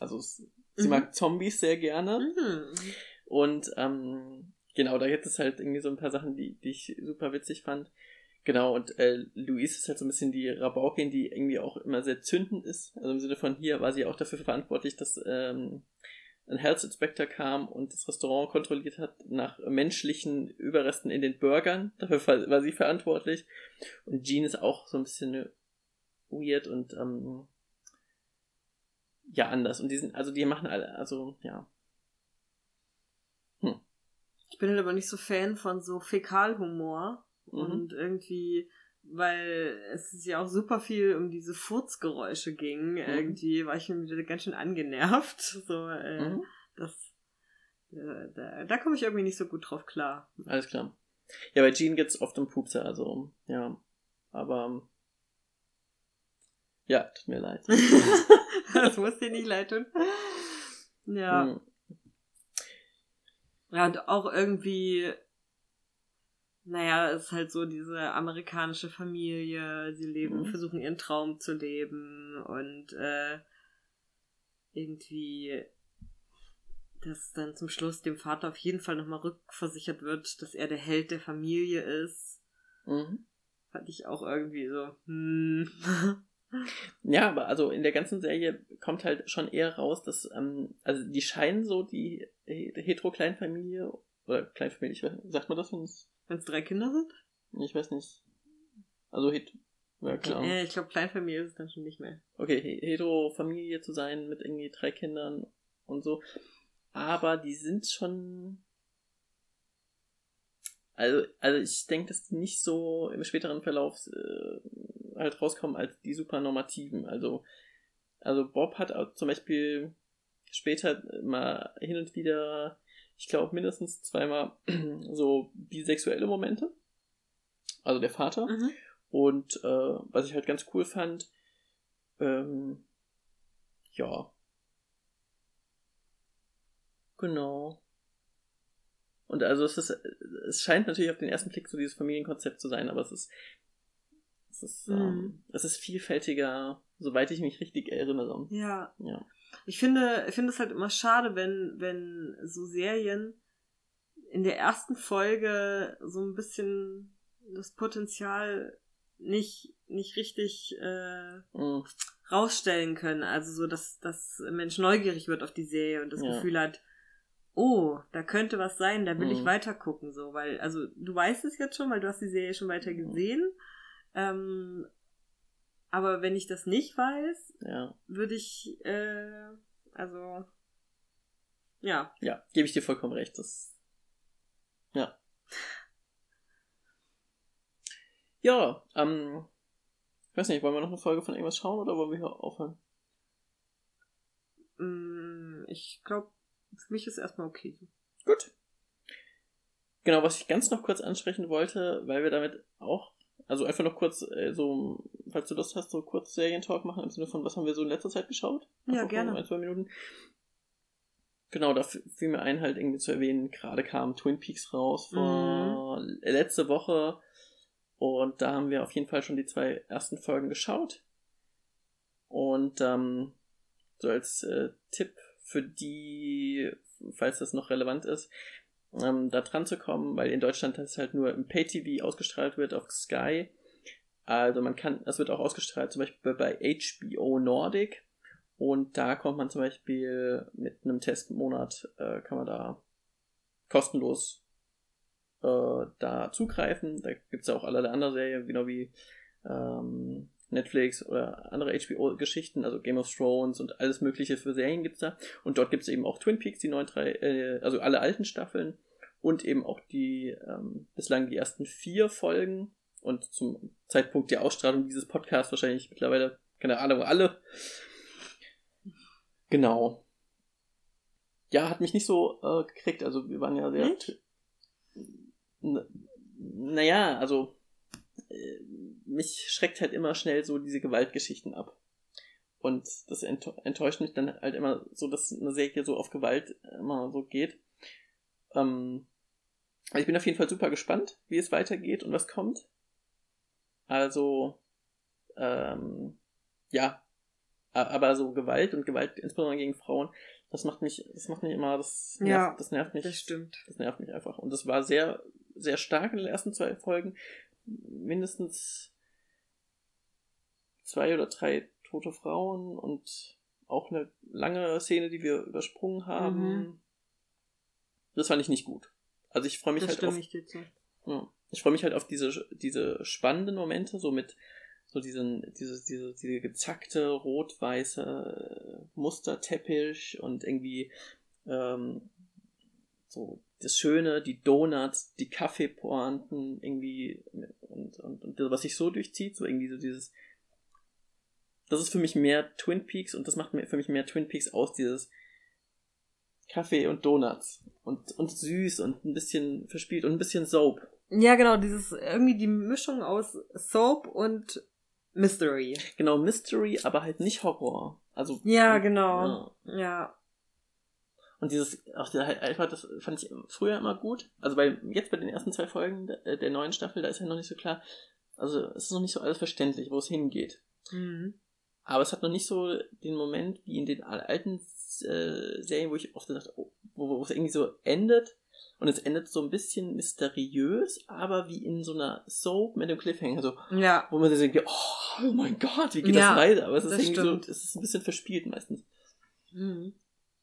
[SPEAKER 1] Also, sie
[SPEAKER 2] Mhm.
[SPEAKER 1] mag Zombies sehr gerne.
[SPEAKER 2] Mhm.
[SPEAKER 1] Und ähm, genau, da gibt es halt irgendwie so ein paar Sachen, die, die ich super witzig fand. Genau, und äh, Louise ist halt so ein bisschen die Rabaukin, die irgendwie auch immer sehr zündend ist. Also im Sinne von hier war sie auch dafür verantwortlich, dass ähm, ein Health Inspector kam und das Restaurant kontrolliert hat nach menschlichen Überresten in den Burgern. [LAUGHS] Dafür war sie verantwortlich. Und Jean ist auch so ein bisschen weird und ähm, ja, anders. Und die sind, also die machen alle, also ja.
[SPEAKER 2] Ich bin halt aber nicht so Fan von so Fäkalhumor.
[SPEAKER 1] Mhm.
[SPEAKER 2] Und irgendwie, weil es ja auch super viel um diese Furzgeräusche ging, irgendwie war ich mir wieder ganz schön angenervt. [LAUGHS] So, äh,
[SPEAKER 1] Mhm.
[SPEAKER 2] das, äh, da, da komme ich irgendwie nicht so gut drauf klar.
[SPEAKER 1] Alles klar. Ja, bei Jean geht's oft um Pupse, also, ja. Aber, ja, tut mir leid. [LAUGHS]
[SPEAKER 2] das muss dir nicht leid tun. [LAUGHS] Ja.
[SPEAKER 1] Hm.
[SPEAKER 2] Ja, und auch irgendwie, naja, es ist halt so diese amerikanische Familie, sie leben,
[SPEAKER 1] Mhm.
[SPEAKER 2] versuchen ihren Traum zu leben und äh, irgendwie, dass dann zum Schluss dem Vater auf jeden Fall nochmal rückversichert wird, dass er der Held der Familie ist.
[SPEAKER 1] Mhm.
[SPEAKER 2] Fand ich auch irgendwie so, hm. [LAUGHS]
[SPEAKER 1] Ja, aber also in der ganzen Serie kommt halt schon eher raus, dass, ähm, also die scheinen so die He- Hetero-Kleinfamilie, oder Kleinfamilie, ich weiß, sagt man das, es,
[SPEAKER 2] Wenn es drei Kinder sind?
[SPEAKER 1] ich weiß nicht, also het, Ja, klar.
[SPEAKER 2] Ja, ich glaube, Kleinfamilie ist es dann schon nicht mehr.
[SPEAKER 1] Okay, Hetero-Familie zu sein mit irgendwie drei Kindern und so. Aber die sind schon. Also, also ich denke, dass die nicht so im späteren Verlauf äh, halt rauskommen als die supernormativen. Also, also Bob hat zum Beispiel später mal hin und wieder, ich glaube mindestens zweimal [CLEARS THROAT] so bisexuelle Momente. Also der Vater.
[SPEAKER 2] Mhm.
[SPEAKER 1] Und äh, was ich halt ganz cool fand, ähm, ja. Genau. Und also es ist, es scheint natürlich auf den ersten Blick so dieses Familienkonzept zu sein, aber es ist, es ist,
[SPEAKER 2] Mhm.
[SPEAKER 1] ähm, es ist vielfältiger, soweit ich mich richtig erinnere.
[SPEAKER 2] Ja.
[SPEAKER 1] Ja.
[SPEAKER 2] Ich finde, ich finde es halt immer schade, wenn, wenn so Serien in der ersten Folge so ein bisschen das Potenzial nicht, nicht richtig äh,
[SPEAKER 1] Mhm.
[SPEAKER 2] rausstellen können. Also so, dass, dass ein Mensch neugierig wird auf die Serie und das
[SPEAKER 1] Ja.
[SPEAKER 2] Gefühl hat, oh, da könnte was sein, da will ich
[SPEAKER 1] Mhm.
[SPEAKER 2] weiter gucken, so, weil, also du weißt es jetzt schon, weil du hast die Serie schon weiter gesehen. Ähm, aber wenn ich das nicht weiß,
[SPEAKER 1] Ja.
[SPEAKER 2] würde ich, äh, also, ja.
[SPEAKER 1] Ja, gebe ich dir vollkommen recht. Das, ja. Ja, ähm, ich weiß nicht, wollen wir noch eine Folge von irgendwas schauen oder wollen wir hier aufhören?
[SPEAKER 2] Mm, Ich glaube, für mich ist erstmal okay.
[SPEAKER 1] Gut. Genau, was ich ganz noch kurz ansprechen wollte, weil wir damit auch, also einfach noch kurz, äh, so, falls du Lust hast, so kurz Serientalk machen im Sinne von, was haben wir so in letzter Zeit geschaut?
[SPEAKER 2] Ja,
[SPEAKER 1] Einfach
[SPEAKER 2] gerne.
[SPEAKER 1] Ein, zwei Minuten. Genau, da fiel mir ein, halt irgendwie zu erwähnen, gerade kam Twin Peaks raus vor
[SPEAKER 2] Mhm.
[SPEAKER 1] letzte Woche und da haben wir auf jeden Fall schon die zwei ersten Folgen geschaut. Und ähm, so als äh, Tipp für die, falls das noch relevant ist, ähm, da dran zu kommen, weil in Deutschland das halt nur im Pay-TV ausgestrahlt wird auf Sky. Also man kann, es wird auch ausgestrahlt zum Beispiel bei HBO Nordic und da kommt man zum Beispiel mit einem Testmonat, äh, kann man da kostenlos äh, da zugreifen. Da gibt es auch allerlei andere Serien, genau wie ähm, Netflix oder andere HBO-Geschichten, also Game of Thrones und alles mögliche für Serien gibt's da. Und dort gibt's eben auch Twin Peaks, die neuen drei, äh, also alle alten Staffeln und eben auch die ähm, bislang die ersten vier Folgen und zum Zeitpunkt der Ausstrahlung dieses Podcasts wahrscheinlich mittlerweile, keine Ahnung, alle. Genau. Ja, hat mich nicht so äh, gekriegt, also wir waren ja sehr.
[SPEAKER 2] Nicht?
[SPEAKER 1] Naja, also äh, mich schreckt halt immer schnell so diese Gewaltgeschichten ab. Und das ent enttäuscht mich dann halt immer so, dass eine Serie so auf Gewalt immer so geht. Ähm, ich bin auf jeden Fall super gespannt, wie es weitergeht und was kommt. Also, ähm, ja. Aber so Gewalt und Gewalt insbesondere gegen Frauen, das macht mich, das macht mich immer, das nervt,
[SPEAKER 2] Ja,
[SPEAKER 1] das nervt mich.
[SPEAKER 2] Das stimmt.
[SPEAKER 1] Das nervt mich einfach. Und das war sehr, sehr stark in den ersten zwei Folgen. Mindestens zwei oder drei tote Frauen und auch eine lange Szene, die wir übersprungen haben.
[SPEAKER 2] Mhm.
[SPEAKER 1] Das fand ich nicht gut. Also ich freue mich
[SPEAKER 2] Das
[SPEAKER 1] halt auf,
[SPEAKER 2] ich
[SPEAKER 1] ja, ich freue mich halt auf diese, diese spannenden Momente, so mit so diesen, diese, diese, diese gezackte, rot-weiße Musterteppich und irgendwie ähm, so das Schöne, die Donuts, die Kaffeepointen irgendwie und, und, und was sich so durchzieht, so irgendwie so dieses das ist für mich mehr Twin Peaks und das macht mir für mich mehr Twin Peaks aus, dieses Kaffee und Donuts und, und süß und ein bisschen verspielt und ein bisschen Soap.
[SPEAKER 2] Ja, genau, dieses irgendwie die Mischung aus Soap und Mystery.
[SPEAKER 1] Genau, Mystery, aber halt nicht Horror. Also
[SPEAKER 2] Ja, genau.
[SPEAKER 1] Ja.
[SPEAKER 2] Ja.
[SPEAKER 1] Und dieses, auch der, halt einfach, das fand ich früher immer gut. Also bei, jetzt bei den ersten zwei Folgen der, der neuen Staffel, da ist ja noch nicht so klar, also es ist noch nicht so alles verständlich, wo es hingeht.
[SPEAKER 2] Mhm.
[SPEAKER 1] Aber es hat noch nicht so den Moment wie in den alten äh, Serien, wo ich oft dachte, oh, wo, wo es irgendwie so endet. Und es endet so ein bisschen mysteriös, aber wie in so einer Soap mit dem Cliffhanger, so,
[SPEAKER 2] Ja.
[SPEAKER 1] wo man sich denkt, oh, oh mein Gott, wie geht
[SPEAKER 2] Ja,
[SPEAKER 1] das weiter? Aber es ist irgendwie
[SPEAKER 2] stimmt.
[SPEAKER 1] so, es ist ein bisschen verspielt meistens.
[SPEAKER 2] Mhm.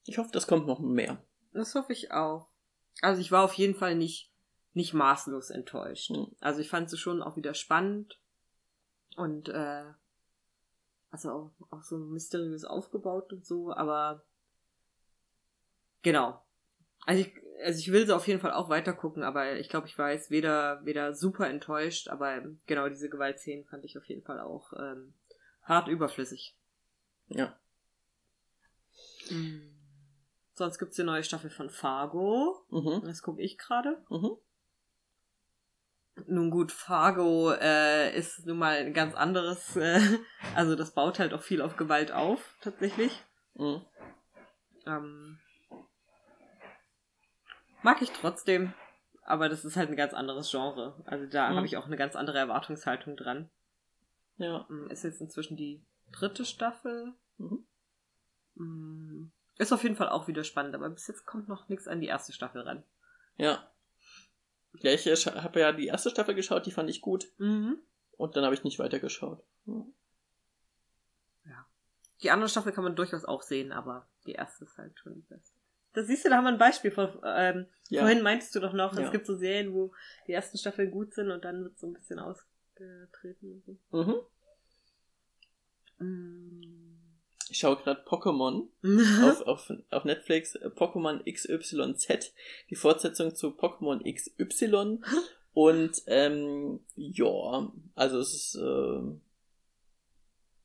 [SPEAKER 1] Ich hoffe, das kommt noch mehr.
[SPEAKER 2] Das hoffe ich auch. Also ich war auf jeden Fall nicht, nicht maßlos enttäuscht.
[SPEAKER 1] Mhm.
[SPEAKER 2] Also ich fand sie schon auch wieder spannend. Und äh, also auch, auch so mysteriös aufgebaut und so, aber genau. Also ich, also ich will sie auf jeden Fall auch weiter gucken, aber ich glaube, ich war jetzt weder, weder super enttäuscht, aber genau diese Gewaltszenen fand ich auf jeden Fall auch ähm, hart überflüssig.
[SPEAKER 1] Ja.
[SPEAKER 2] Mhm. Sonst gibt's die neue Staffel von Fargo.
[SPEAKER 1] Mhm.
[SPEAKER 2] Das gucke ich gerade.
[SPEAKER 1] Mhm.
[SPEAKER 2] Nun gut, Fargo äh, ist nun mal ein ganz anderes, äh, [LAUGHS] also das baut halt auch viel auf Gewalt auf, tatsächlich.
[SPEAKER 1] Mhm.
[SPEAKER 2] Ähm, mag ich trotzdem, aber das ist halt ein ganz anderes Genre. Also da
[SPEAKER 1] Mhm.
[SPEAKER 2] habe ich auch eine ganz andere Erwartungshaltung dran.
[SPEAKER 1] Ja.
[SPEAKER 2] Ähm, Ist jetzt inzwischen die dritte Staffel.
[SPEAKER 1] Mhm.
[SPEAKER 2] Mm, Ist auf jeden Fall auch wieder spannend, aber bis jetzt kommt noch nichts an die erste Staffel ran.
[SPEAKER 1] Ja. Ja, ich habe ja die erste Staffel geschaut, die fand ich gut.
[SPEAKER 2] Mhm.
[SPEAKER 1] Und dann habe ich nicht weitergeschaut. Mhm.
[SPEAKER 2] Die andere Staffel kann man durchaus auch sehen, aber die erste ist halt schon die beste. Das siehst du, da haben wir ein Beispiel von, ähm,
[SPEAKER 1] Ja.
[SPEAKER 2] vorhin meintest du doch noch,
[SPEAKER 1] Ja.
[SPEAKER 2] es gibt so Serien, wo die ersten Staffeln gut sind und dann wird so ein bisschen ausgetreten und so.
[SPEAKER 1] Mhm.
[SPEAKER 2] Mm.
[SPEAKER 1] Ich schaue gerade Pokémon [LAUGHS] auf, auf, auf Netflix. äh, Pokémon XYZ. Die Fortsetzung zu Pokémon XY. Und ähm, ja, also es ist äh,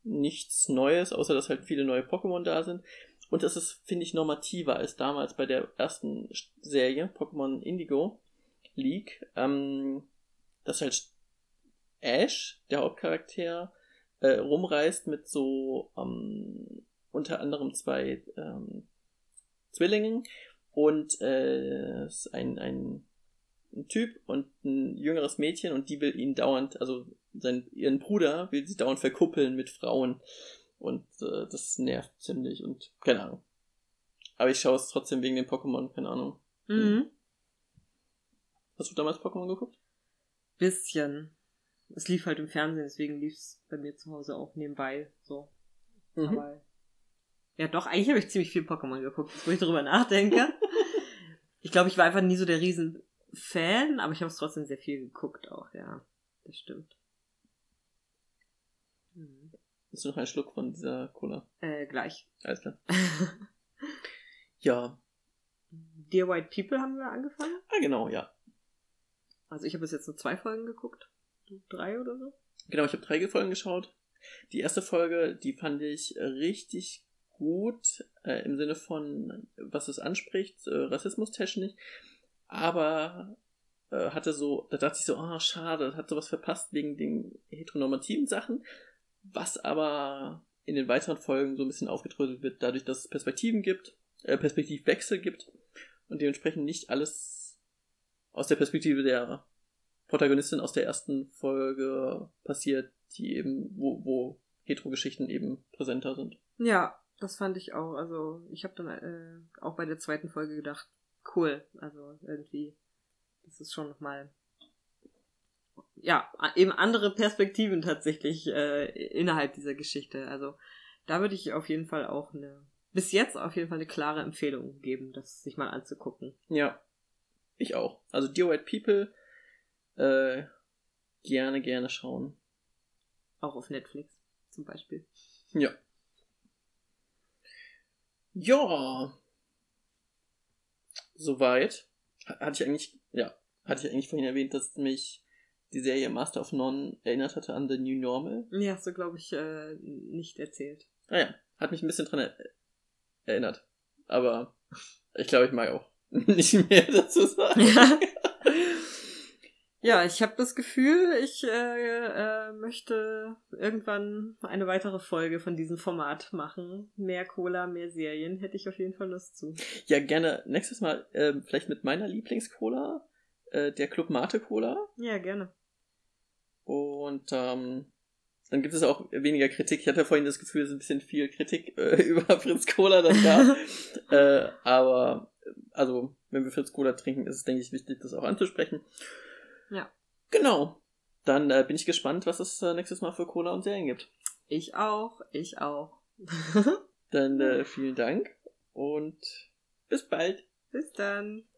[SPEAKER 1] nichts Neues, außer dass halt viele neue Pokémon da sind. Und es ist, finde ich, normativer als damals bei der ersten Serie, Pokémon Indigo League. Ähm, dass halt Ash, der Hauptcharakter, äh, rumreist mit so ähm, unter anderem zwei ähm, Zwillingen und äh, ein, ein, ein Typ und ein jüngeres Mädchen und die will ihn dauernd, also sein, ihren Bruder will sie dauernd verkuppeln mit Frauen und äh, das nervt ziemlich und keine Ahnung. Aber ich schaue es trotzdem wegen den Pokémon, keine Ahnung.
[SPEAKER 2] Mhm.
[SPEAKER 1] Hast du damals Pokémon geguckt?
[SPEAKER 2] Bisschen. Es lief halt im Fernsehen, deswegen lief es bei mir zu Hause auch nebenbei so.
[SPEAKER 1] Mhm.
[SPEAKER 2] Aber ja, doch, eigentlich habe ich ziemlich viel Pokémon geguckt, wo ich darüber [LAUGHS] nachdenke. ich glaube, ich war einfach nie so der Riesen-Fan, aber ich habe es trotzdem sehr viel geguckt auch, ja. Das stimmt. Mhm.
[SPEAKER 1] Hast du noch einen Schluck von dieser Cola?
[SPEAKER 2] Äh, gleich.
[SPEAKER 1] Alles klar. [LAUGHS] Ja.
[SPEAKER 2] Dear White People haben wir angefangen.
[SPEAKER 1] Ah, genau, ja.
[SPEAKER 2] Also ich habe bis jetzt nur zwei Folgen geguckt. Du Drei oder so?
[SPEAKER 1] Genau, ich habe drei Folgen geschaut. Die erste Folge, die fand ich richtig gut, äh, im Sinne von, was es anspricht, äh, rassismustechnisch, aber äh, hatte so, da dachte ich so, ah, schade, hat sowas verpasst wegen den heteronormativen Sachen, was aber in den weiteren Folgen so ein bisschen aufgedröselt wird, dadurch, dass es Perspektiven gibt, äh, Perspektivwechsel gibt und dementsprechend nicht alles aus der Perspektive der Protagonistin aus der ersten Folge passiert, die eben, wo, wo Hetero-Geschichten eben präsenter sind.
[SPEAKER 2] Ja, das fand ich auch. Also ich habe dann äh, auch bei der zweiten Folge gedacht, cool. Also irgendwie, das ist schon nochmal, ja, eben andere Perspektiven tatsächlich äh, innerhalb dieser Geschichte. Also da würde ich auf jeden Fall auch eine, bis jetzt auf jeden Fall eine klare Empfehlung geben, das sich mal anzugucken.
[SPEAKER 1] Ja, ich auch. Also Dear White People, äh, gerne, gerne schauen.
[SPEAKER 2] Auch auf Netflix zum Beispiel.
[SPEAKER 1] Ja. Ja. Soweit. Ha- Hatte ich eigentlich, ja, hatte ich eigentlich vorhin erwähnt, dass mich die Serie Master of None erinnert hatte an The New Normal.
[SPEAKER 2] Ja, hast du, glaube ich, äh, nicht erzählt.
[SPEAKER 1] Ah ja, hat mich ein bisschen dran er erinnert. Aber ich glaube, ich mag auch [LAUGHS] nicht mehr [LAUGHS] dazu sagen.
[SPEAKER 2] Ja. Ja, ich habe das Gefühl, ich äh, äh, möchte irgendwann eine weitere Folge von diesem Format machen. Mehr Cola, mehr Serien, hätte ich auf jeden Fall Lust zu.
[SPEAKER 1] Ja, gerne nächstes Mal ähm, vielleicht mit meiner Lieblingscola, äh, der Club Mate Cola.
[SPEAKER 2] Ja, gerne.
[SPEAKER 1] Und ähm, dann gibt es auch weniger Kritik. Ich hatte vorhin das Gefühl, es ist ein bisschen viel Kritik [LAUGHS] äh, über Fritz Cola dann da. [LAUGHS] äh, aber äh, also, wenn wir Fritz Cola trinken, ist es, denke ich, wichtig, das auch anzusprechen.
[SPEAKER 2] Ja.
[SPEAKER 1] Genau. Dann äh, bin ich gespannt, was es äh, nächstes Mal für Cola und Serien gibt.
[SPEAKER 2] Ich auch, ich auch.
[SPEAKER 1] Dann äh, [LAUGHS] vielen Dank und bis bald.
[SPEAKER 2] Bis dann.